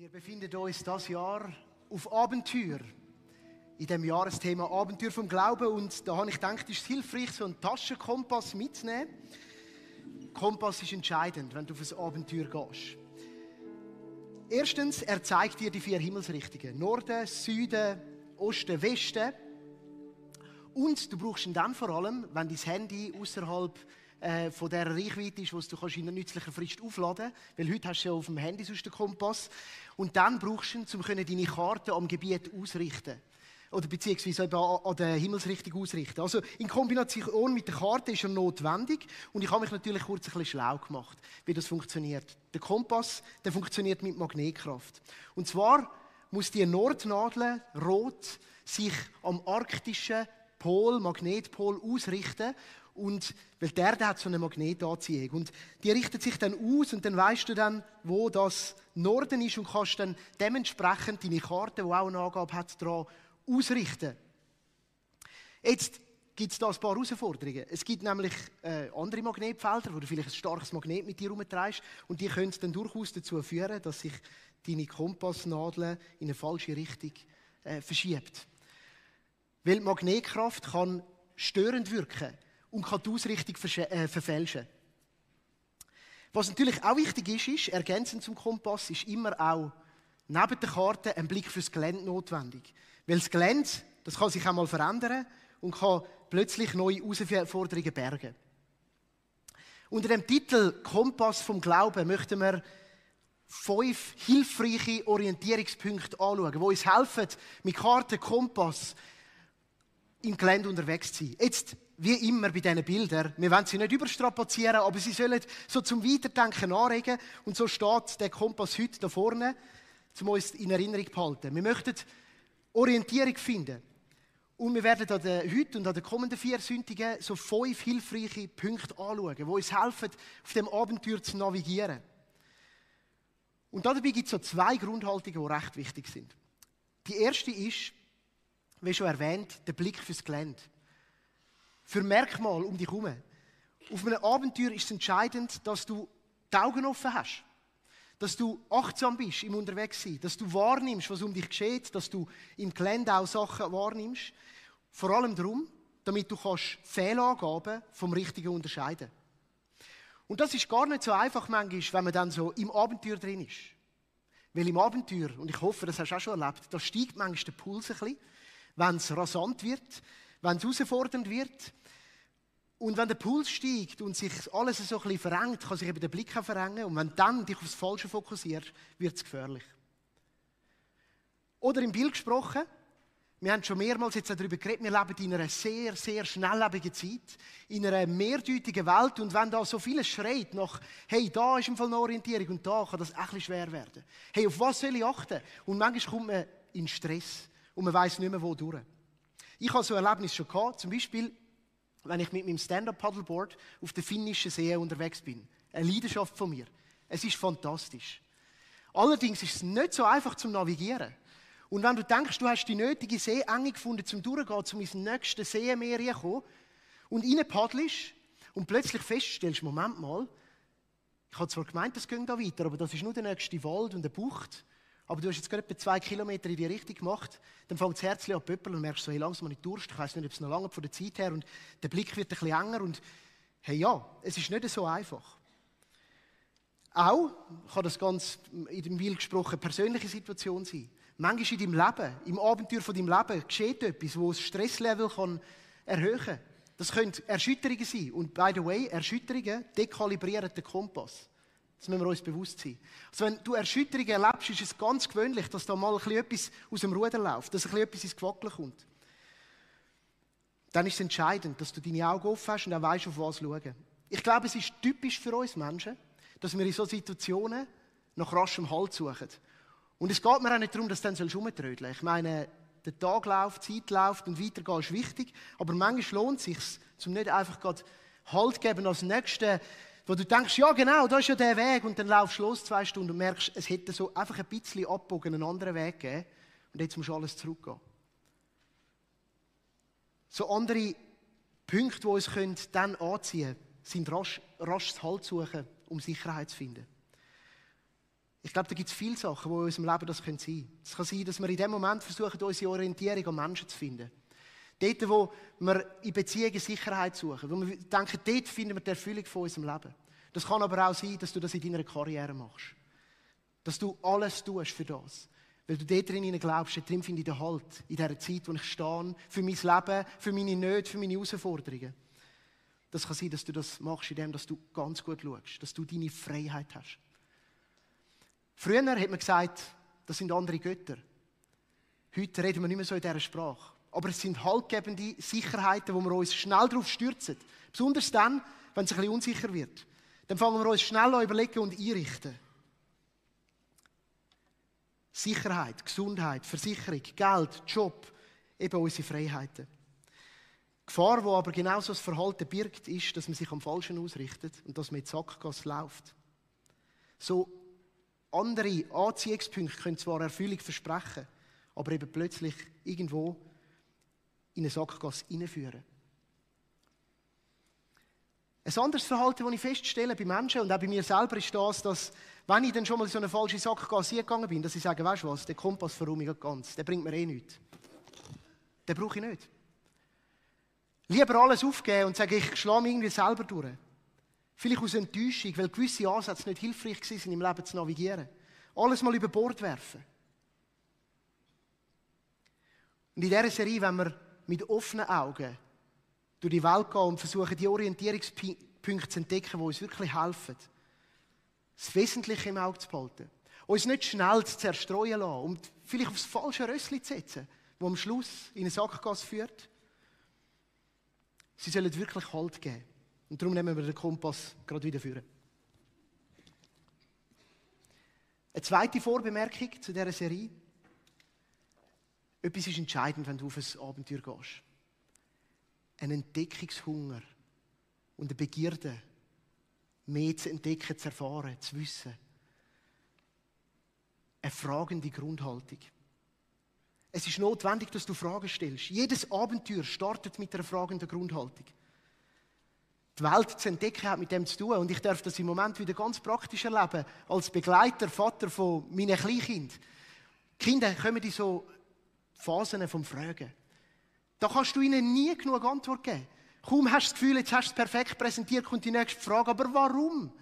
Wir befinden uns das Jahr auf Abenteuer. In dem Jahresthema Abenteuer vom Glauben. Und da habe ich gedacht, ist es hilfreich, so einen Taschenkompass mitzunehmen. Kompass ist entscheidend, wenn du auf ein Abenteuer gehst. Erstens, er zeigt dir die vier Himmelsrichtungen: Norden, Süden, Osten, Westen. Und du brauchst ihn dann vor allem, wenn dein Handy außerhalb äh, von der Reichweite ist, was du kannst in einer nützlichen Frist aufladen kannst. Weil heute hast du ja auf dem Handy sonst den Kompass. Und dann brauchst du ihn, um deine Karte am Gebiet ausrichten oder beziehungsweise eben an der Himmelsrichtung ausrichten. Also in Kombination mit der Karte ist er notwendig und ich habe mich natürlich kurz ein bisschen schlau gemacht, wie das funktioniert. Der Kompass, der funktioniert mit Magnetkraft. Und zwar muss die Nordnadel rot sich am arktischen Pol, Magnetpol ausrichten und, weil der, der hat so eine Magnetanziehung. Und die richtet sich dann aus und dann weißt du dann, wo das Norden ist und kannst dann dementsprechend deine Karte, die auch eine Angabe hat, daran ausrichten. Jetzt gibt es da ein paar Herausforderungen. Es gibt nämlich äh, andere Magnetfelder, wo du vielleicht ein starkes Magnet mit dir herumtreibst und die können dann durchaus dazu führen, dass sich deine Kompassnadel in eine falsche Richtung äh, verschiebt. Weil Magnetkraft kann störend wirken und kann die Ausrichtung äh, verfälschen. Was natürlich auch wichtig ist, ist, ergänzend zum Kompass, ist immer auch neben der Karte ein Blick fürs Gelände notwendig. Weil das Gelände, das kann sich auch mal verändern und kann plötzlich neue Herausforderungen bergen. Unter dem Titel Kompass vom Glauben möchten wir fünf hilfreiche Orientierungspunkte anschauen, die uns helfen, mit Karte, Kompass im Gelände unterwegs zu sein. Jetzt wie immer bei diesen Bildern, wir wollen sie nicht überstrapazieren, aber sie sollen so zum Weiterdenken anregen. Und so steht der Kompass heute da vorne, um uns in Erinnerung zu behalten. Wir möchten Orientierung finden. Und wir werden an den, heute und an den kommenden vier Sündigen so fünf hilfreiche Punkte anschauen, die uns helfen, auf dem Abenteuer zu navigieren. Und dabei gibt es so zwei Grundhaltungen, die recht wichtig sind. Die erste ist, wie schon erwähnt, der Blick fürs Gelände für Merkmale um dich herum. Auf einem Abenteuer ist es entscheidend, dass du die Augen offen hast. Dass du achtsam bist im Unterwegssein. Dass du wahrnimmst, was um dich geschieht. Dass du im Gelände auch Sachen wahrnimmst. Vor allem darum, damit du kannst Fehlangaben vom Richtigen unterscheiden Und das ist gar nicht so einfach manchmal, wenn man dann so im Abenteuer drin ist. Weil im Abenteuer, und ich hoffe, das hast du auch schon erlebt, da steigt manchmal der Puls ein bisschen, wenn es rasant wird, wenn es herausfordernd wird. Und wenn der Puls steigt und sich alles so ein bisschen verengt, kann sich eben der Blick auch verengen. Und wenn dann dich aufs Falsche fokussierst, wird es gefährlich. Oder im Bild gesprochen, wir haben schon mehrmals jetzt darüber geredet, wir leben in einer sehr, sehr schnelllebigen Zeit, in einer mehrdeutigen Welt. Und wenn da so vieles schreit nach, hey, da ist im Fall eine Orientierung und da kann das echt schwer werden. Hey, auf was soll ich achten? Und manchmal kommt man in Stress und man weiß nicht mehr, wo durch. Ich habe so ein Erlebnis schon gehabt, zum Beispiel wenn ich mit meinem Stand-Up-Paddleboard auf der finnischen See unterwegs bin. Eine Leidenschaft von mir. Es ist fantastisch. Allerdings ist es nicht so einfach zum Navigieren. Und wenn du denkst, du hast die nötige Seeenge gefunden, zum Durchgehen, zum ins nächste Seemeer kommen, und rein paddelst und plötzlich feststellst, Moment mal, ich habe zwar gemeint, das geht da weiter, aber das ist nur der nächste Wald und eine Bucht aber du hast jetzt gerade etwa zwei Kilometer in die Richtung gemacht, dann fängt das Herz an pöppeln und merkst so, hey, langsam nicht Durst, ich weiß nicht, ob es noch lange von der Zeit her und der Blick wird ein bisschen enger und hey, ja, es ist nicht so einfach. Auch kann das ganz in dem Will gesprochen persönliche Situation sein. Manchmal in deinem Leben, im Abenteuer von deinem Leben, geschieht etwas, wo das Stresslevel kann erhöhen kann. Das können Erschütterungen sein. Und by the way, Erschütterungen dekalibrieren den Kompass. Das müssen wir uns bewusst sein. Also wenn du Erschütterungen erlebst, ist es ganz gewöhnlich, dass da mal ein etwas aus dem Ruder läuft, dass ein etwas ins Quackeln kommt. Dann ist es entscheidend, dass du deine Augen offen hast und auch weißt, auf was schauen. Ich glaube, es ist typisch für uns Menschen, dass wir in solchen Situationen nach raschem Halt suchen. Und es geht mir auch nicht darum, dass du dann rumtrödeln sollst. Ich meine, der Tag läuft, die Zeit läuft und weitergehen ist wichtig. Aber manchmal lohnt es sich, um nicht einfach gerade Halt geben als nächste wo du denkst, ja genau, da ist ja der Weg und dann laufst du los zwei Stunden und merkst, es hätte so einfach ein bisschen abbogen, einen anderen Weg gegeben und jetzt musst du alles zurückgehen. So andere Punkte, die uns können dann anziehen können, sind rasch, rasch Halt suchen, um Sicherheit zu finden. Ich glaube, da gibt es viele Sachen, die in unserem Leben das sein können. Es kann sein, dass wir in dem Moment versuchen, unsere Orientierung an Menschen zu finden. Dort, wo wir in Beziehungen Sicherheit suchen. Wo wir denken, dort finden wir die Erfüllung von unserem Leben. Das kann aber auch sein, dass du das in deiner Karriere machst. Dass du alles tust für das. Weil du dort drin glaubst, drin finde ich den Halt. In dieser Zeit, wo ich stehe, für mein Leben, für meine Nöte, für meine Herausforderungen. Das kann sein, dass du das machst, indem du ganz gut schaust, dass du deine Freiheit hast. Früher hat man gesagt, das sind andere Götter. Heute reden wir nicht mehr so in dieser Sprache. Aber es sind haltgebende Sicherheiten, wo wir uns schnell darauf stürzen. Besonders dann, wenn es ein bisschen unsicher wird. Dann fangen wir uns schnell an überlegen und einrichten. Sicherheit, Gesundheit, Versicherung, Geld, Job, eben unsere Freiheiten. Die Gefahr, die aber genauso das Verhalten birgt, ist, dass man sich am Falschen ausrichtet und dass man in Sackgasse läuft. So andere Anziehungspunkte können zwar Erfüllung versprechen, aber eben plötzlich irgendwo in eine Sackgasse hineinführen. Ein anderes Verhalten, das ich feststelle bei Menschen und auch bei mir selber, ist das, dass, wenn ich dann schon mal in so eine falsche Sackgasse gegangen bin, dass ich sage, weißt du was, der Kompass verrumme ich ganz, der bringt mir eh nichts. Den brauche ich nicht. Lieber alles aufgeben und sagen, ich schlage mich irgendwie selber durch. Vielleicht aus Enttäuschung, weil gewisse Ansätze nicht hilfreich waren, im Leben zu navigieren. Alles mal über Bord werfen. Und in dieser Serie, wenn wir mit offenen Augen durch die Welt gehen und versuchen, die Orientierungspunkte zu entdecken, die uns wirklich helfen, das Wesentliche im Auge zu behalten. Uns nicht schnell zu zerstreuen lassen und vielleicht aufs falsche Rössli zu setzen, wo am Schluss in eine Sackgasse führt. Sie sollen wirklich Halt geben. Und darum nehmen wir den Kompass gerade wieder führen. Eine zweite Vorbemerkung zu dieser Serie. Etwas ist entscheidend, wenn du auf ein Abenteuer gehst. Ein Entdeckungshunger und eine Begierde, mehr zu entdecken, zu erfahren, zu wissen. Eine fragende Grundhaltung. Es ist notwendig, dass du Fragen stellst. Jedes Abenteuer startet mit einer fragenden Grundhaltung die Welt zu entdecken hat mit dem zu tun. Und ich darf das im Moment wieder ganz praktisch erleben, als Begleiter, Vater von meinen Kleinkind. Kinder kommen in so Phasen vom Fragen. Da kannst du ihnen nie genug Antwort geben. Kaum hast du das Gefühl, jetzt hast du es perfekt präsentiert, kommt die nächste Frage, aber warum?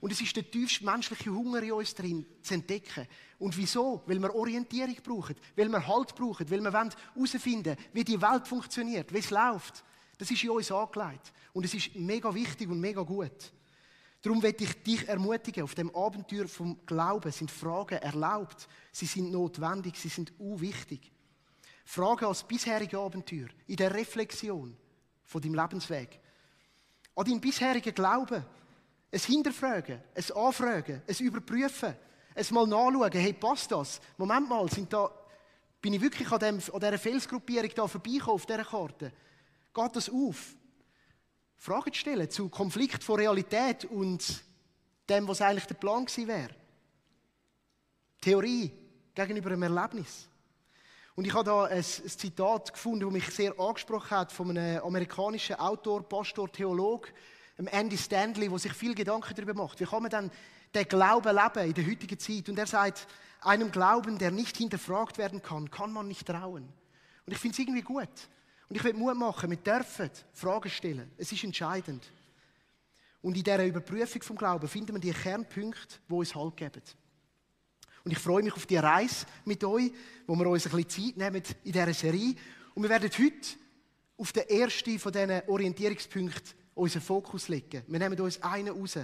Und es ist der tiefste menschliche Hunger in uns drin, zu entdecken. Und wieso? Weil wir Orientierung brauchen, weil wir Halt brauchen, weil wir herausfinden wollen, wie die Welt funktioniert, wie es läuft. Das ist in uns angelegt. Und es ist mega wichtig und mega gut. Darum möchte ich dich ermutigen, auf dem Abenteuer vom Glauben sind Fragen erlaubt. Sie sind notwendig, sie sind unwichtig. Fragen als bisherige Abenteuer, in der Reflexion von deinem Lebensweg. An deinen bisherigen Glauben. Es hinterfragen, es anfragen, es überprüfen, es mal nachschauen, hey, passt das? Moment mal, sind da, bin ich wirklich an, dem, an dieser Felsgruppierung da vorbeigekommen, auf dieser Karte? Geht das auf? Fragen zu stellen zu Konflikt von Realität und dem, was eigentlich der Plan gewesen wäre. Theorie gegenüber einem Erlebnis. Und ich habe da ein, ein Zitat gefunden, das mich sehr angesprochen hat, von einem amerikanischen Autor, Pastor, Theolog, Andy Stanley, der sich viel Gedanken darüber macht. Wie kann man dann den Glauben leben in der heutigen Zeit? Und er sagt, einem Glauben, der nicht hinterfragt werden kann, kann man nicht trauen. Und ich finde es irgendwie gut. Und ich will Mut machen, wir dürfen Fragen stellen. Es ist entscheidend. Und in dieser Überprüfung vom Glauben finden wir die Kernpunkte, die uns Halt geben. Und ich freue mich auf die Reise mit euch, wo wir uns ein bisschen Zeit nehmen in dieser Serie. Und wir werden heute auf den ersten von diesen Orientierungspunkten unseren Fokus legen. Wir nehmen uns einen raus.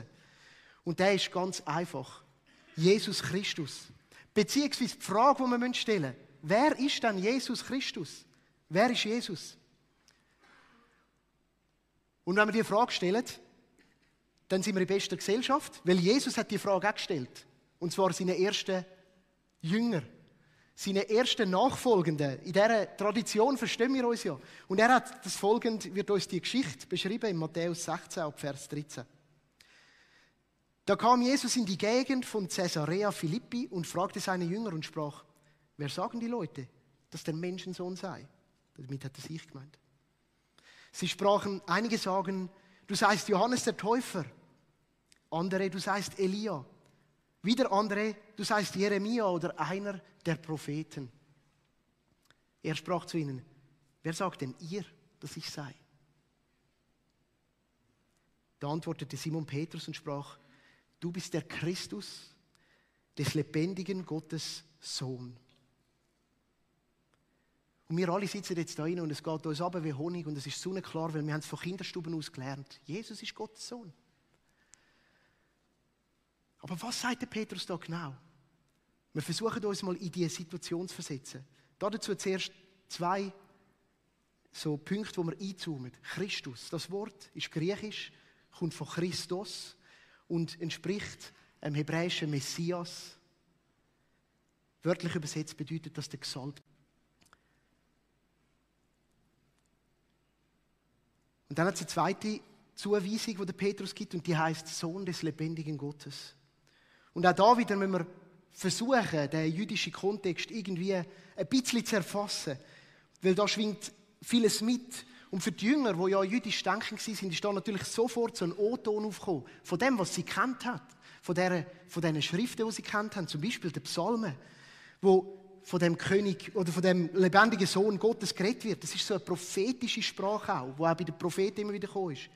Und der ist ganz einfach. Jesus Christus. Beziehungsweise die Frage, die wir stellen müssen. Wer ist denn Jesus Christus? Wer ist Jesus? Und wenn wir die Frage stellen, dann sind wir in bester Gesellschaft, weil Jesus hat die Frage auch gestellt. Und zwar seine ersten Jünger, seine ersten Nachfolgenden. In dieser Tradition verstehen wir uns ja. Und er hat das folgend, wird uns die Geschichte beschrieben in Matthäus 16, Vers 13. Da kam Jesus in die Gegend von Caesarea Philippi und fragte seine Jünger und sprach, wer sagen die Leute, dass der Menschensohn sei? Damit hat er sich gemeint. Sie sprachen, einige sagen, du seist Johannes der Täufer. Andere, du seist Elia. Wieder andere, du seist Jeremia oder einer der Propheten. Er sprach zu ihnen, wer sagt denn ihr, dass ich sei? Da antwortete Simon Petrus und sprach, du bist der Christus, des lebendigen Gottes Sohn. Und wir alle sitzen jetzt da und es geht uns ab wie Honig und es ist so klar, weil wir haben es von Kinderstuben aus gelernt. Jesus ist Gottes Sohn. Aber was sagt der Petrus da genau? Wir versuchen uns mal in diese Situation zu versetzen. Dazu zuerst zwei so Punkte, wo wir einzoomen. Christus, das Wort ist griechisch, kommt von Christus und entspricht einem hebräischen Messias. Wörtlich übersetzt bedeutet das der Gesalbte. Und dann hat es eine zweite Zuweisung, die der Petrus gibt, und die heißt Sohn des lebendigen Gottes. Und auch da wieder müssen wir versuchen, den jüdischen Kontext irgendwie ein bisschen zu erfassen. Weil da schwingt vieles mit. Und für die Jünger, die ja jüdisch denken waren, ist da natürlich sofort so ein O-Ton aufgekommen. Von dem, was sie kennt hat. Von, der, von Schriften, die sie kennt haben. Zum Beispiel der Psalmen. Wo von dem König oder von dem lebendigen Sohn Gottes geredet wird. Das ist so eine prophetische Sprache auch, wo auch bei den Propheten immer wieder gekommen ist.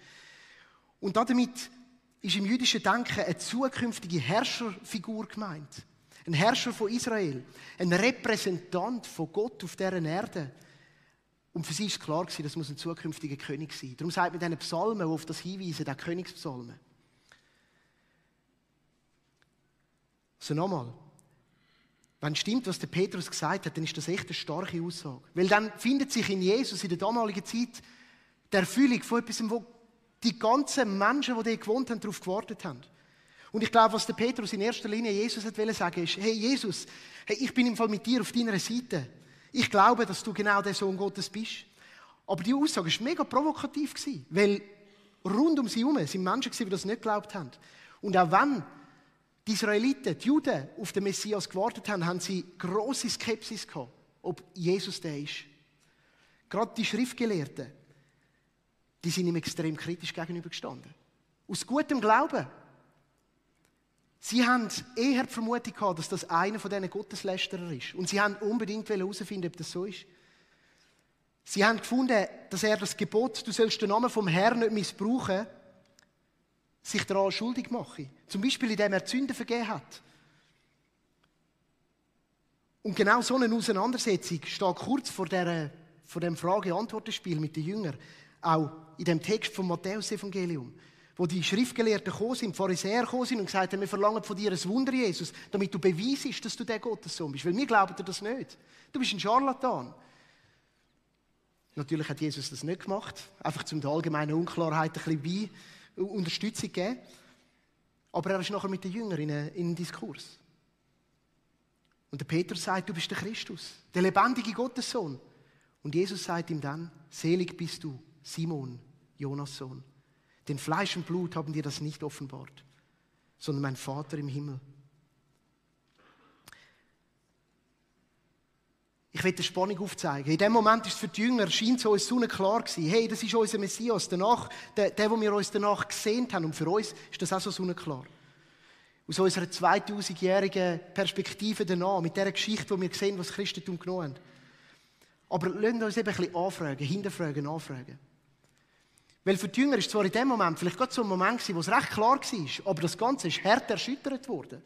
Und damit ist im jüdischen Denken eine zukünftige Herrscherfigur gemeint. Ein Herrscher von Israel. Ein Repräsentant von Gott auf dieser Erde. Und für sie ist klar gewesen, das muss ein zukünftiger König sein. Darum sagt man diesen Psalmen, die auf das hinweisen, der Königspsalmen. So nochmal. Wenn stimmt, was der Petrus gesagt hat, dann ist das echt eine starke Aussage. Weil dann findet sich in Jesus in der damaligen Zeit der Erfüllung von etwas, wo die ganzen Menschen, die dort gewohnt haben, darauf gewartet haben. Und ich glaube, was der Petrus in erster Linie Jesus hat sagen ist, hey Jesus, hey, ich bin im Fall mit dir auf deiner Seite. Ich glaube, dass du genau der Sohn Gottes bist. Aber die Aussage war mega provokativ, weil rund um sie herum sind Menschen, die das nicht geglaubt haben. Und auch wenn die Israeliten, die Juden auf den Messias gewartet haben, haben sie große Skepsis gehabt, ob Jesus der ist. Gerade die Schriftgelehrten, die sind ihm extrem kritisch gegenübergestanden. Aus gutem Glauben. Sie haben eher die Vermutung gehabt, dass das einer von diesen Gotteslästerer ist. Und sie haben unbedingt herausfinden, ob das so ist. Sie haben gefunden, dass er das Gebot, du sollst den Namen vom Herrn nicht missbrauchen, sich daran schuldig mache. Zum Beispiel, indem er Sünden vergeben hat. Und genau so eine Auseinandersetzung steht kurz vor, der, vor dem Frage-Antwort-Spiel mit den Jüngern auch in dem Text vom Matthäus-Evangelium, wo die Schriftgelehrten gekommen sind, Pharisäer gekommen sind und gesagt haben, wir verlangen von dir ein Wunder, Jesus, damit du beweisest, dass du der Gottessohn bist. Weil wir glauben dir das nicht. Du bist ein Scharlatan. Natürlich hat Jesus das nicht gemacht, einfach zum der allgemeinen Unklarheit ein bisschen bei Unterstützung geben. Aber er ist nachher mit den Jüngern in einem Diskurs. Und der Peter sagt, du bist der Christus, der lebendige Gottessohn. Und Jesus sagt ihm dann, selig bist du, Simon, Jonas Sohn. Denn Fleisch und Blut haben dir das nicht offenbart, sondern mein Vater im Himmel. Ich will die Spannung aufzeigen. In dem Moment ist es für die Jünger, scheint es uns so klar gewesen, hey, das ist unser Messias, danach, der, der, wo wir uns danach gesehen haben. Und für uns ist das auch so klar. Aus unserer 2000-jährigen Perspektive danach, mit der Geschichte, wo wir sehen, was Christentum genommen hat. Aber lasst uns eben ein bisschen anfragen, hinterfragen, anfragen. Weil für die Jünger ist zwar in dem Moment vielleicht gerade so ein Moment gewesen, wo es recht klar war, aber das Ganze ist hart erschüttert worden.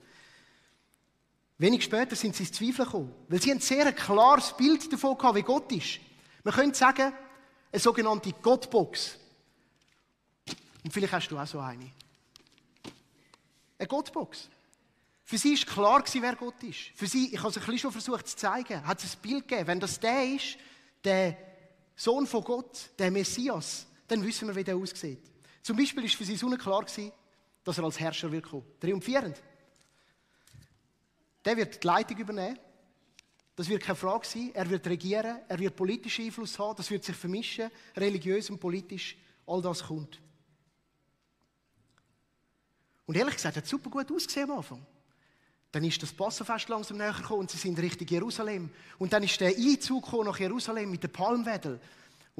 Wenig später sind sie ins Zweifeln gekommen, weil sie ein sehr klares Bild davon hatten, wie Gott ist. Man könnte sagen, eine sogenannte Gottbox. Und vielleicht hast du auch so eine. Eine Gottbox. Für sie war klar, wer Gott ist. Für sie, ich habe es ein bisschen schon versucht zu zeigen, hat es ein Bild gegeben. Wenn das der ist, der Sohn von Gott, der Messias, dann wissen wir, wie der aussieht. Zum Beispiel war für sie klar, dass er als Herrscher will kommen. Triumphierend. Der wird die Leitung übernehmen. Das wird keine Frage sein. Er wird regieren, er wird politischen Einfluss haben, das wird sich vermischen, religiös und politisch. All das kommt. Und ehrlich gesagt, hat super gut ausgesehen am Anfang. Dann ist das Passafest langsam näher gekommen und sie sind Richtung Jerusalem. Und dann ist der Einzug nach Jerusalem mit den Palmwedel.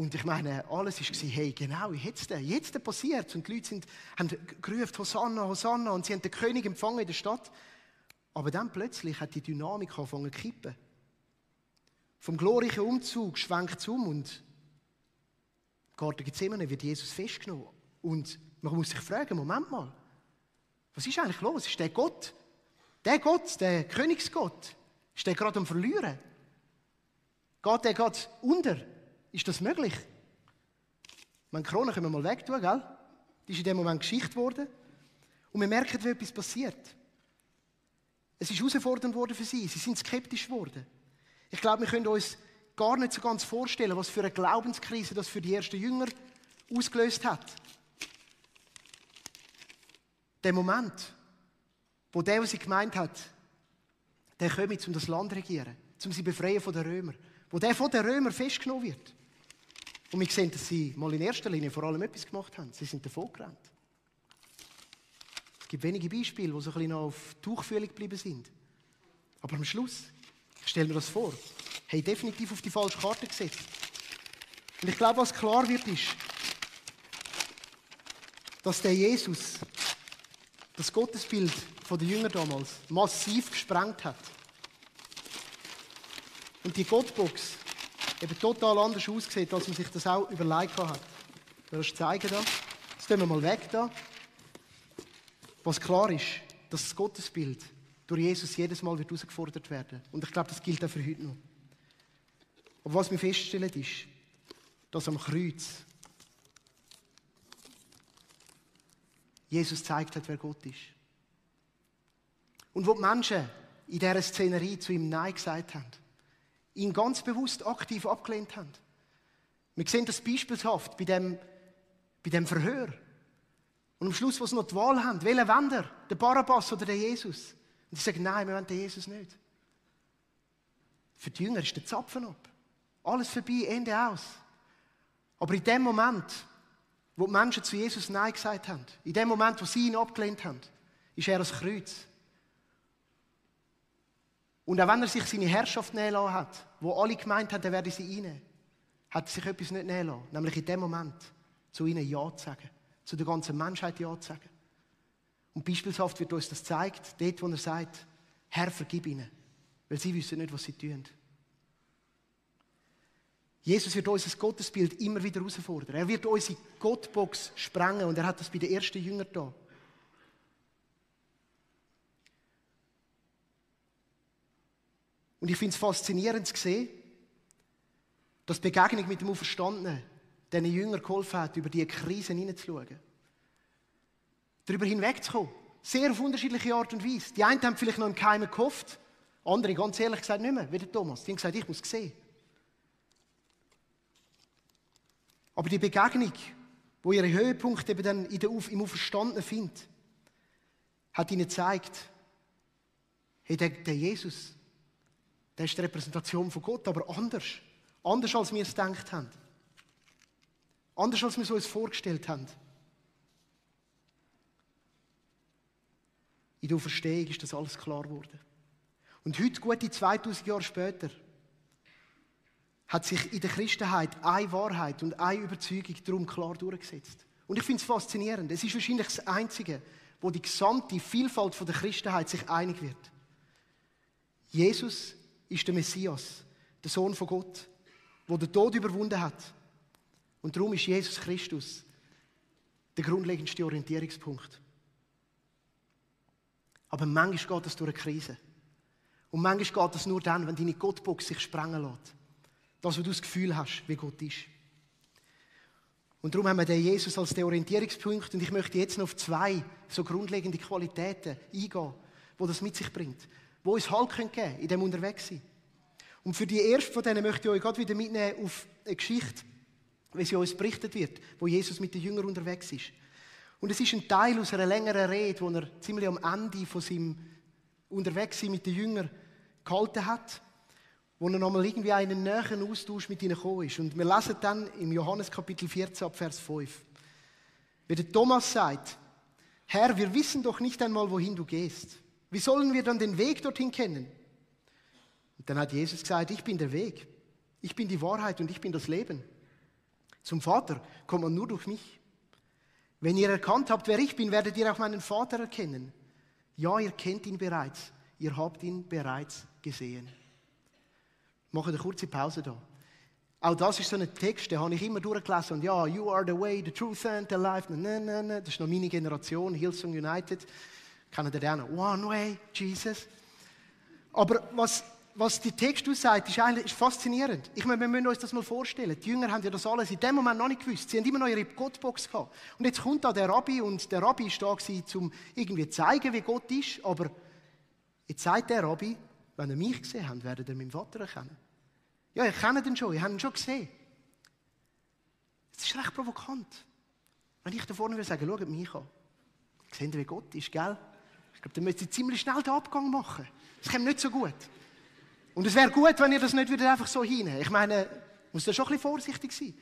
Und ich meine, alles war, hey, genau, jetzt, jetzt passiert Und die Leute sind, haben gerufen, Hosanna, Hosanna. Und sie haben den König empfangen in der Stadt. Aber dann plötzlich hat die Dynamik angefangen zu kippen. Vom glorreichen Umzug schwenkt es um und Garten Gethsemane wird Jesus festgenommen. Und man muss sich fragen, Moment mal, was ist eigentlich los? Ist der Gott, der Gott, der Königsgott, ist der gerade am Verlieren? Geht der gerade unter? Ist das möglich? Meine Krone können wir mal wegtun, gell? Die ist in dem Moment Geschichte geworden. Und wir merken, wie etwas passiert. Es ist herausfordernd worden für sie. Sie sind skeptisch geworden. Ich glaube, wir können uns gar nicht so ganz vorstellen, was für eine Glaubenskrise das für die ersten Jünger ausgelöst hat. Der Moment, wo der, was sie gemeint hat, der kommt, um das Land zu regieren, um sie befreien von den Römern, wo der von den Römern festgenommen wird. Und wir sehen, dass sie mal in erster Linie vor allem etwas gemacht haben. Sie sind davon gerannt. Es gibt wenige Beispiele, wo so ein bisschen auf Tuchfühlung geblieben sind. Aber am Schluss, ich stelle mir das vor, haben definitiv auf die falsche Karte gesetzt. Und ich glaube, was klar wird, ist, dass der Jesus das Gottesbild der Jünger damals massiv gesprengt hat. Und die Gottbox eben total anders aussieht, als man sich das auch überlegt hat. Ich will das zeigen da. Jetzt tun wir mal weg da. Was klar ist, dass das Gottesbild durch Jesus jedes Mal wird herausgefordert werden. Und ich glaube, das gilt auch für heute noch. Aber was wir feststellen ist, dass am Kreuz Jesus zeigt hat, wer Gott ist. Und wo die Menschen in dieser Szenerie zu ihm Nein gesagt haben, ihn ganz bewusst aktiv abgelehnt haben. Wir sehen das beispielhaft bei dem, bei dem Verhör. Und am Schluss, wo sie noch die Wahl haben, welchen wollen Der Barabbas oder der Jesus? Und sie sagen, nein, wir wollen den Jesus nicht. Für die Jünger ist der Zapfen ab. Alles vorbei, Ende aus. Aber in dem Moment, wo die Menschen zu Jesus Nein gesagt haben, in dem Moment, wo sie ihn abgelehnt haben, ist er das Kreuz. Und auch wenn er sich seine Herrschaft nehmen hat, wo alle gemeint haben, er werde sie einnehmen, hat sich etwas nicht nehmen lassen. Nämlich in dem Moment zu ihnen Ja zu sagen. Zu der ganzen Menschheit Ja zu sagen. Und beispielshaft wird uns das gezeigt, dort, wo er sagt, Herr, vergib ihnen. Weil sie wissen nicht, was sie tun. Jesus wird unser Gottesbild immer wieder herausfordern. Er wird unsere Gottbox sprengen und er hat das bei den ersten Jüngern da. Und ich finde es faszinierend zu sehen, dass die Begegnung mit dem Auferstandenen diesen Jüngern geholfen hat, über diese Krisen hineinzuschauen. Darüber hinwegzukommen. Sehr auf unterschiedliche Art und Weise. Die einen haben vielleicht noch im Keimen gehofft, andere ganz ehrlich gesagt nicht mehr, wie der Thomas. Die haben gesagt, ich muss sehen. Aber die Begegnung, wo ihre Höhepunkt eben dann in der, im Auferstandenen findet, hat ihnen gezeigt, hey, der, der Jesus, der ist die Repräsentation von Gott, aber anders. Anders, als wir es gedacht haben. Anders, als wir es uns vorgestellt haben. In der Auferstehung ist das alles klar geworden. Und heute, gute 2000 Jahre später, hat sich in der Christenheit eine Wahrheit und eine Überzeugung darum klar durchgesetzt. Und ich finde es faszinierend. Es ist wahrscheinlich das Einzige, wo die gesamte Vielfalt der Christenheit sich einig wird. Jesus ist der Messias, der Sohn von Gott, der den Tod überwunden hat. Und darum ist Jesus Christus der grundlegendste Orientierungspunkt. Aber manchmal geht das durch eine Krise. Und manchmal geht das nur dann, wenn deine Gottbox sich sprengen lässt. Das, wo du das Gefühl hast, wie Gott ist. Und darum haben wir den Jesus als den Orientierungspunkt. Und ich möchte jetzt noch auf zwei so grundlegende Qualitäten eingehen, wo das mit sich bringt. Wo uns Halt geben können in dem Unterwegssein. Und für die erste von denen möchte ich euch gerade wieder mitnehmen auf eine Geschichte, wie sie uns berichtet wird, wo Jesus mit den Jüngern unterwegs ist. Und es ist ein Teil aus einer längeren Rede, wo er ziemlich am Ende von seinem Unterwegssein mit den Jüngern gehalten hat wo er nochmal irgendwie einen näheren Austausch mit ihnen gekommen ist. Und wir lesen dann im Johannes Kapitel 14 ab Vers 5. Wie der Thomas sagt, Herr, wir wissen doch nicht einmal, wohin du gehst. Wie sollen wir dann den Weg dorthin kennen? Und dann hat Jesus gesagt, ich bin der Weg, ich bin die Wahrheit und ich bin das Leben. Zum Vater kommt man nur durch mich. Wenn ihr erkannt habt, wer ich bin, werdet ihr auch meinen Vater erkennen. Ja, ihr kennt ihn bereits. ihr habt ihn bereits gesehen. Ich mache eine kurze Pause da. Auch das ist so ein Text, den habe ich immer durchgelesen. Und ja, you are the way, the truth and the life. Nein, nein, nein. Das ist noch meine Generation, Hillsong United. Den? One way, Jesus. Aber was, was die Text aussagt, ist eigentlich ist faszinierend. Ich meine, wir müssen uns das mal vorstellen. Die Jünger haben ja das alles in dem Moment noch nicht gewusst. Sie haben immer noch ihre Gottbox gehabt. Und jetzt kommt da der Rabbi und der Rabbi ist da um irgendwie zu zeigen, wie Gott ist. Aber jetzt sagt der Rabbi, wenn ihr mich gesehen habt, werdet ihr meinen Vater erkennen. Ja, ihr kennt ihn schon, ihr habt ihn schon gesehen. Das ist recht provokant. Wenn ich da vorne würde sagen, schaut mich an. Seht ihr, wie Gott ist, gell? Ich glaube, dann müsst ihr ziemlich schnell den Abgang machen. Das kommt nicht so gut. Und es wäre gut, wenn ihr das nicht wieder einfach so hinein. Ich meine, muss da schon ein bisschen vorsichtig sein.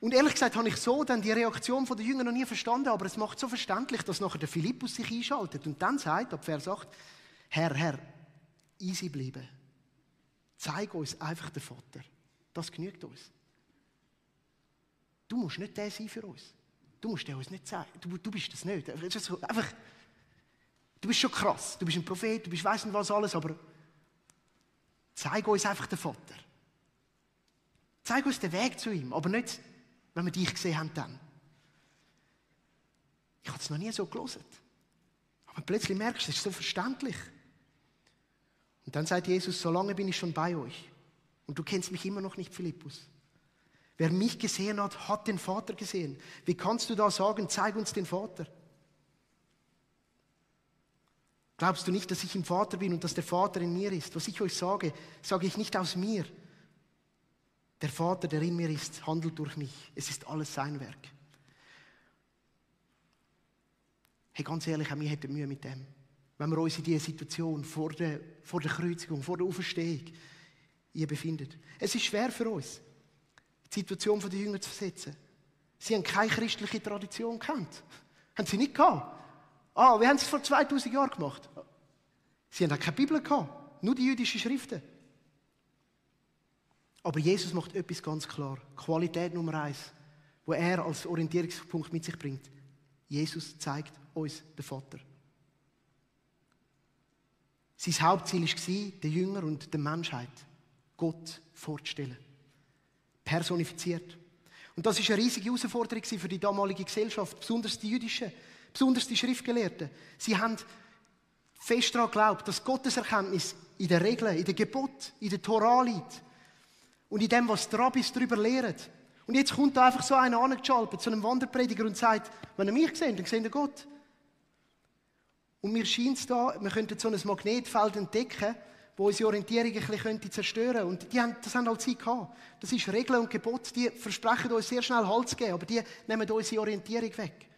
Und ehrlich gesagt habe ich so dann die Reaktion der Jünger noch nie verstanden, aber es macht so verständlich, dass nachher der Philippus sich einschaltet und dann sagt, ab Vers 8, Herr, Herr, easy bleiben. Zeig uns einfach den Vater. Das genügt uns. Du musst nicht der sein für uns. Du musst der uns nicht zeigen. Du, du bist das nicht. Einfach, du bist schon krass. Du bist ein Prophet, du bist weiss nicht was alles, aber zeig uns einfach den Vater. Zeig uns den Weg zu ihm, aber nicht, wenn wir dich gesehen haben dann. Ich habe es noch nie so gelesen. Aber plötzlich merkst du, es ist so verständlich. Und dann sagt Jesus, solange bin ich schon bei euch. Und du kennst mich immer noch nicht, Philippus. Wer mich gesehen hat, hat den Vater gesehen. Wie kannst du da sagen, zeig uns den Vater? Glaubst du nicht, dass ich im Vater bin und dass der Vater in mir ist? Was ich euch sage, sage ich nicht aus mir. Der Vater, der in mir ist, handelt durch mich. Es ist alles sein Werk. Hey, ganz ehrlich, auch mir hätte Mühe mit dem wenn wir uns in diese Situation vor der, vor der Kreuzigung, vor der Auferstehung hier befinden. Es ist schwer für uns, die Situation der Jünger zu versetzen. Sie haben keine christliche Tradition gekannt. Haben sie nicht gehabt. Ah, wir haben es vor 2000 Jahren gemacht. Sie haben keine Bibel gehabt, nur die jüdischen Schriften. Aber Jesus macht etwas ganz klar. Qualität Nummer eins, wo er als Orientierungspunkt mit sich bringt. Jesus zeigt uns den Vater. Sein Hauptziel war, den Jünger und der Menschheit Gott vorzustellen. Personifiziert. Und das ist eine riesige Herausforderung für die damalige Gesellschaft, besonders die jüdischen, besonders die Schriftgelehrten. Sie haben fest daran geglaubt, dass Gottes Erkenntnis in den Regeln, in den Geboten, in der Torah liegt. Und in dem, was die Rabbis darüber lehren. Und jetzt kommt da einfach so einer angeschaltet, zu einem Wanderprediger und sagt, wenn ihr mich seht, dann seht ihr Gott. Und mir scheint es da, wir könnten so ein Magnetfeld entdecken, wo unsere Orientierung ein bisschen zerstören könnte. Und die haben, das haben halt sie gehabt. Das ist Regeln und Gebot, die versprechen uns sehr schnell Halt zu geben, aber die nehmen unsere Orientierung weg.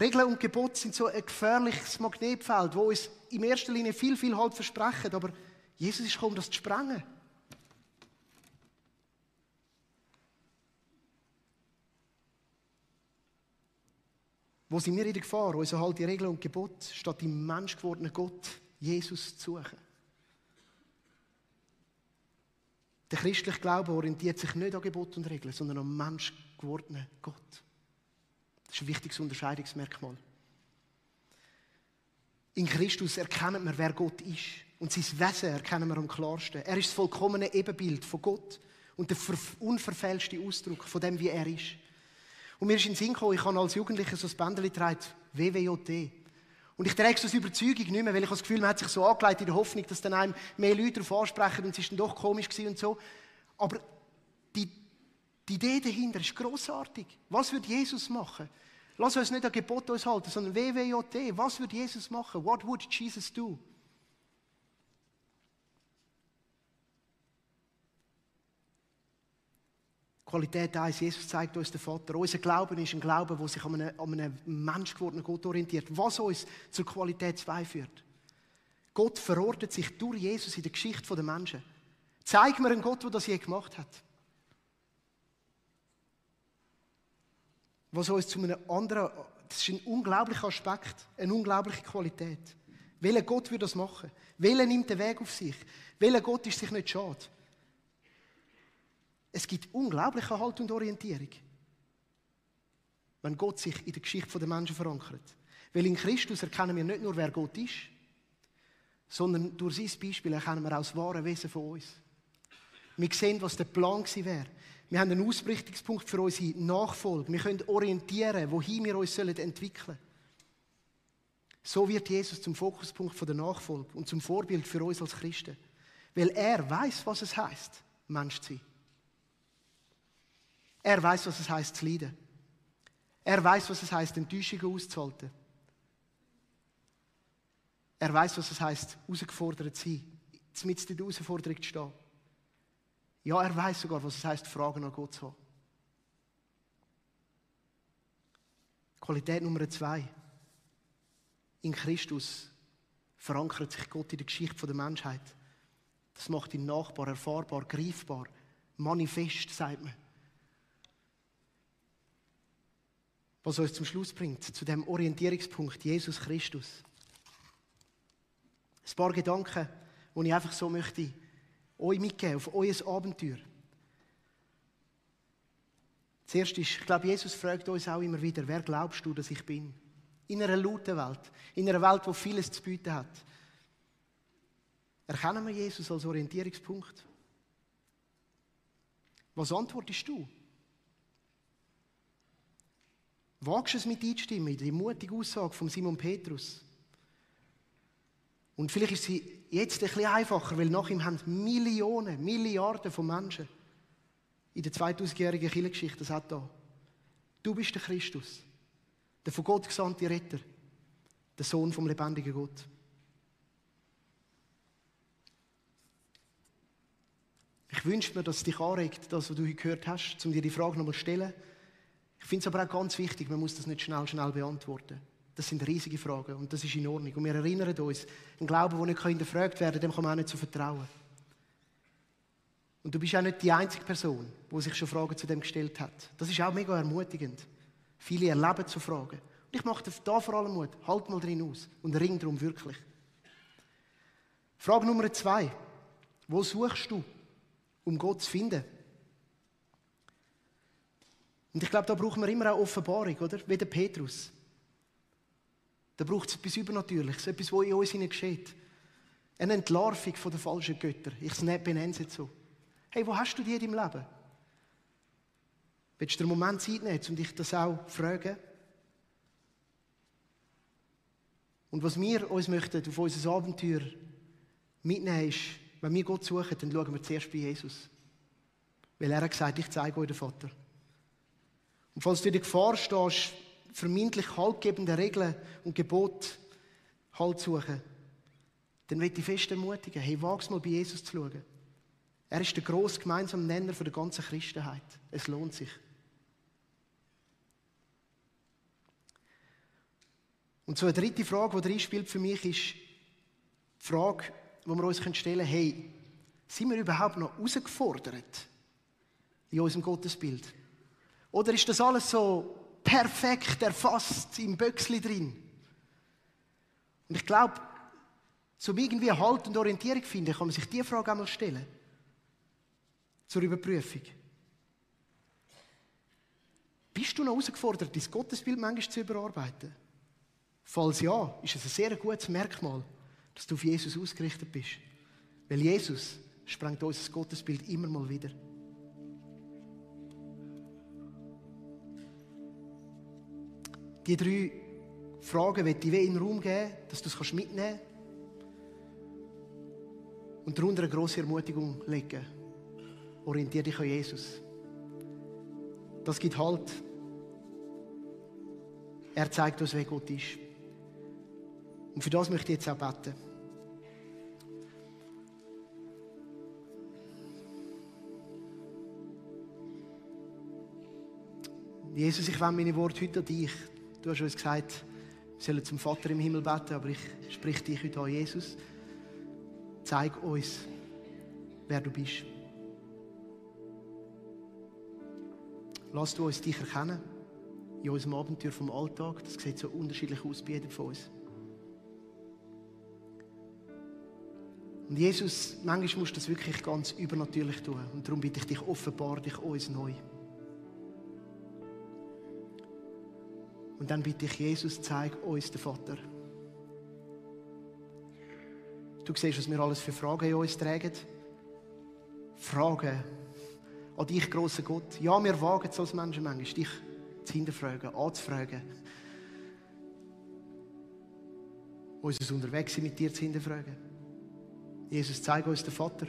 Regeln und Gebot sind so ein gefährliches Magnetfeld, wo uns in erster Linie viel, viel Halt versprechen, aber Jesus ist gekommen, das zu sprengen. Wo sind wir in der Gefahr, unsere halt die Regeln und Gebot statt im menschgewordenen Gott Jesus zu suchen? Der christliche Glaube orientiert sich nicht an Gebot und Regeln, sondern am menschgewordenen Gott. Das ist ein wichtiges Unterscheidungsmerkmal. In Christus erkennen wir, wer Gott ist. Und sein Wesen erkennen wir am klarsten. Er ist das vollkommene Ebenbild von Gott und der unverfälschte Ausdruck von dem, wie er ist. Und mir ist in den Sinn gekommen, ich habe als Jugendlicher so ein Bändchen getragen, WWJT. Und ich trage es aus Überzeugung nicht mehr, weil ich das Gefühl, man hat sich so angelegt in der Hoffnung, dass dann einem mehr Leute darauf ansprechen und es ist dann doch komisch gewesen und so. Aber die Idee dahinter ist großartig. Was wird Jesus machen? Lass uns nicht ein Gebot uns halten, sondern WWJT. Was wird Jesus machen? What would Jesus do? Qualität 1, Jesus zeigt uns den Vater. Unser Glauben ist ein Glaube, der sich an einen, an einen menschgewordenen Gott orientiert, was uns zur Qualität 2 führt. Gott verordnet sich durch Jesus in der Geschichte der Menschen. Zeig mir einen Gott, der das je gemacht hat. Was uns zu einem anderen, das ist ein unglaublicher Aspekt, eine unglaubliche Qualität. Welcher Gott würde das machen? Welcher nimmt den Weg auf sich? Welcher Gott ist sich nicht schade? Es gibt unglaubliche Halt und Orientierung, wenn Gott sich in der Geschichte der Menschen verankert. Weil in Christus erkennen wir nicht nur, wer Gott ist, sondern durch sein Beispiel erkennen wir auch das wahre Wesen von uns. Wir sehen, was der Plan gewesen wäre. Wir haben einen Ausrichtungspunkt für unsere Nachfolge. Wir können orientieren, wohin wir uns entwickeln sollen. So wird Jesus zum Fokuspunkt der Nachfolge und zum Vorbild für uns als Christen. Weil er weiß, was es heißt, Mensch zu sein. Er weiß, was es heißt, zu leiden. Er weiß, was es heißt, Enttäuschungen auszuhalten. Er weiß, was es heißt, herausgefordert zu sein, mit der Herausforderung zu stehen. Ja, er weiß sogar, was es heißt, Fragen an Gott zu haben. Qualität Nummer zwei. In Christus verankert sich Gott in der Geschichte der Menschheit. Das macht ihn nachbar, erfahrbar, greifbar, manifest, sagt man. Was uns zum Schluss bringt, zu dem Orientierungspunkt Jesus Christus. Ein paar Gedanken, die ich einfach so möchte euch mitgeben, auf euer Abenteuer. Zuerst ist, ich glaube, Jesus fragt uns auch immer wieder, wer glaubst du, dass ich bin? In einer lauten Welt, in einer Welt, wo vieles zu bieten hat. Erkennen wir Jesus als Orientierungspunkt? Was antwortest du? Wagst du es mit einstimmen, in die mutige Aussage von Simon Petrus? Und vielleicht ist sie jetzt ein bisschen einfacher, weil nach ihm haben Millionen, Milliarden von Menschen in der 2000-jährigen Kirchengeschichte das hat da. Du bist der Christus, der von Gott gesandte Retter, der Sohn vom lebendigen Gott. Ich wünsche mir, dass es dich anregt, das, was du heute gehört hast, um dir die Frage nochmal zu stellen. Ich finde es aber auch ganz wichtig, man muss das nicht schnell, schnell beantworten. Das sind riesige Fragen und das ist in Ordnung. Und wir erinnern uns, ein Glaube, der nicht hinterfragt werden kann, dem kann man auch nicht so vertrauen. Und du bist auch nicht die einzige Person, die sich schon Fragen zu dem gestellt hat. Das ist auch mega ermutigend. Viele erleben so Fragen. Und ich mache da vor allem Mut. Halt mal drin aus und ring darum wirklich. Frage Nummer zwei. Wo suchst du, um Gott zu finden? Und ich glaube, da brauchen wir immer auch Offenbarung, oder? Wie der Petrus. Da braucht es etwas Übernatürliches, etwas, was in uns geschieht. Eine Entlarvung von den falschen Göttern. Ich benenne es jetzt so. Hey, wo hast du die in deinem Leben? Willst du dir einen Moment Zeit nehmen, um dich das auch zu fragen? Und was wir uns möchten auf unser Abenteuer mitnehmen, ist, wenn wir Gott suchen, dann schauen wir zuerst bei Jesus. Weil er hat gesagt, ich zeige euch den Vater. Und falls du in der Gefahr stehst, vermeintlich haltgebende Regeln und Gebote Halt suchen, dann möchte ich fest ermutigen, hey, wag's mal bei Jesus zu schauen. Er ist der grosse gemeinsame Nenner für die ganze Christenheit. Es lohnt sich. Und so eine dritte Frage, die reinspielt für mich, ist die Frage, die wir uns stellen können, hey, sind wir überhaupt noch herausgefordert in unserem Gottesbild? Oder ist das alles so perfekt erfasst im Böcksli drin. Und ich glaube, zum irgendwie Halt und Orientierung finden, kann man sich diese Frage einmal stellen. Zur Überprüfung. Bist du noch herausgefordert, dein Gottesbild manchmal zu überarbeiten? Falls ja, ist es ein sehr gutes Merkmal, dass du auf Jesus ausgerichtet bist. Weil Jesus sprengt unser Gottesbild immer mal wieder. Die drei Fragen möchte ich in den Raum geben, dass du es mitnehmen kannst. Und darunter eine grosse Ermutigung legen. Orientiere dich an Jesus. Das gibt Halt. Er zeigt uns, wer Gott ist. Und für das möchte ich jetzt auch beten. Jesus, ich wende meine Worte heute an dich. Du hast uns gesagt, wir sollen zum Vater im Himmel beten, aber ich sprich dich heute an, Jesus. Zeig uns, wer du bist. Lass du uns dich erkennen in unserem Abenteuer vom Alltag. Das sieht so unterschiedlich aus bei jedem von uns. Und Jesus, manchmal musst du das wirklich ganz übernatürlich tun. Und darum bitte ich dich, offenbar dich uns neu. Und dann bitte ich Jesus, zeig uns den Vater. Du siehst, was wir alles für Fragen in uns tragen. Fragen an dich, grosser Gott. Ja, wir wagen es als Menschen manchmal, dich zu hinterfragen, anzufragen. Unser Unterwegssein mit dir zu hinterfragen. Jesus, zeige uns den Vater.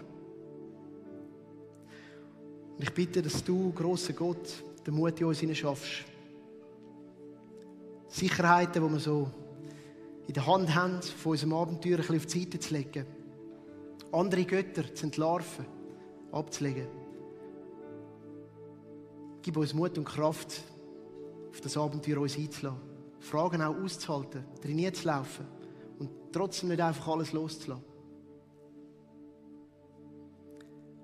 Und ich bitte, dass du, grosser Gott, den Mut in uns schaffst. Sicherheiten, die wir so in der Hand haben, von unserem Abenteuer ein bisschen auf die Seite zu legen. Andere Götter zu entlarven, abzulegen. Gib uns Mut und Kraft, auf das Abenteuer uns einzulassen. Fragen auch auszuhalten, trainieren zu laufen und trotzdem nicht einfach alles loszulassen.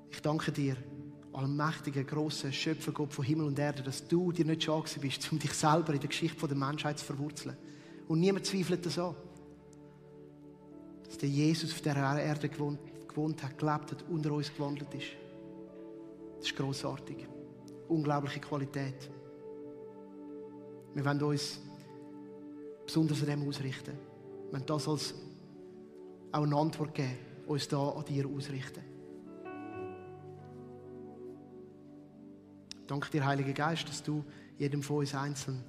Ich danke dir, allmächtiger, grosser Schöpfergott von Himmel und Erde, dass du dir nicht schade bist, um dich selber in der Geschichte der Menschheit zu verwurzeln. Und niemand zweifelt das an. Dass der Jesus auf dieser Erde gewohnt, gewohnt hat, gelebt hat, unter uns gewandelt ist. Das ist grossartig. Unglaubliche Qualität. Wir wollen uns besonders an dem ausrichten. Wir wollen das als auch eine Antwort geben, uns da an dir ausrichten. Danke dir, Heiliger Geist, dass du jedem von uns einzeln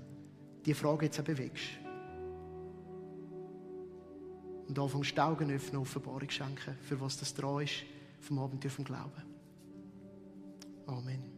die Frage jetzt auch bewegst. Und anfängst die Augen öffnen, Offenbarung schenken, für was das dran ist, vom Abenteuer vom Glauben. Amen.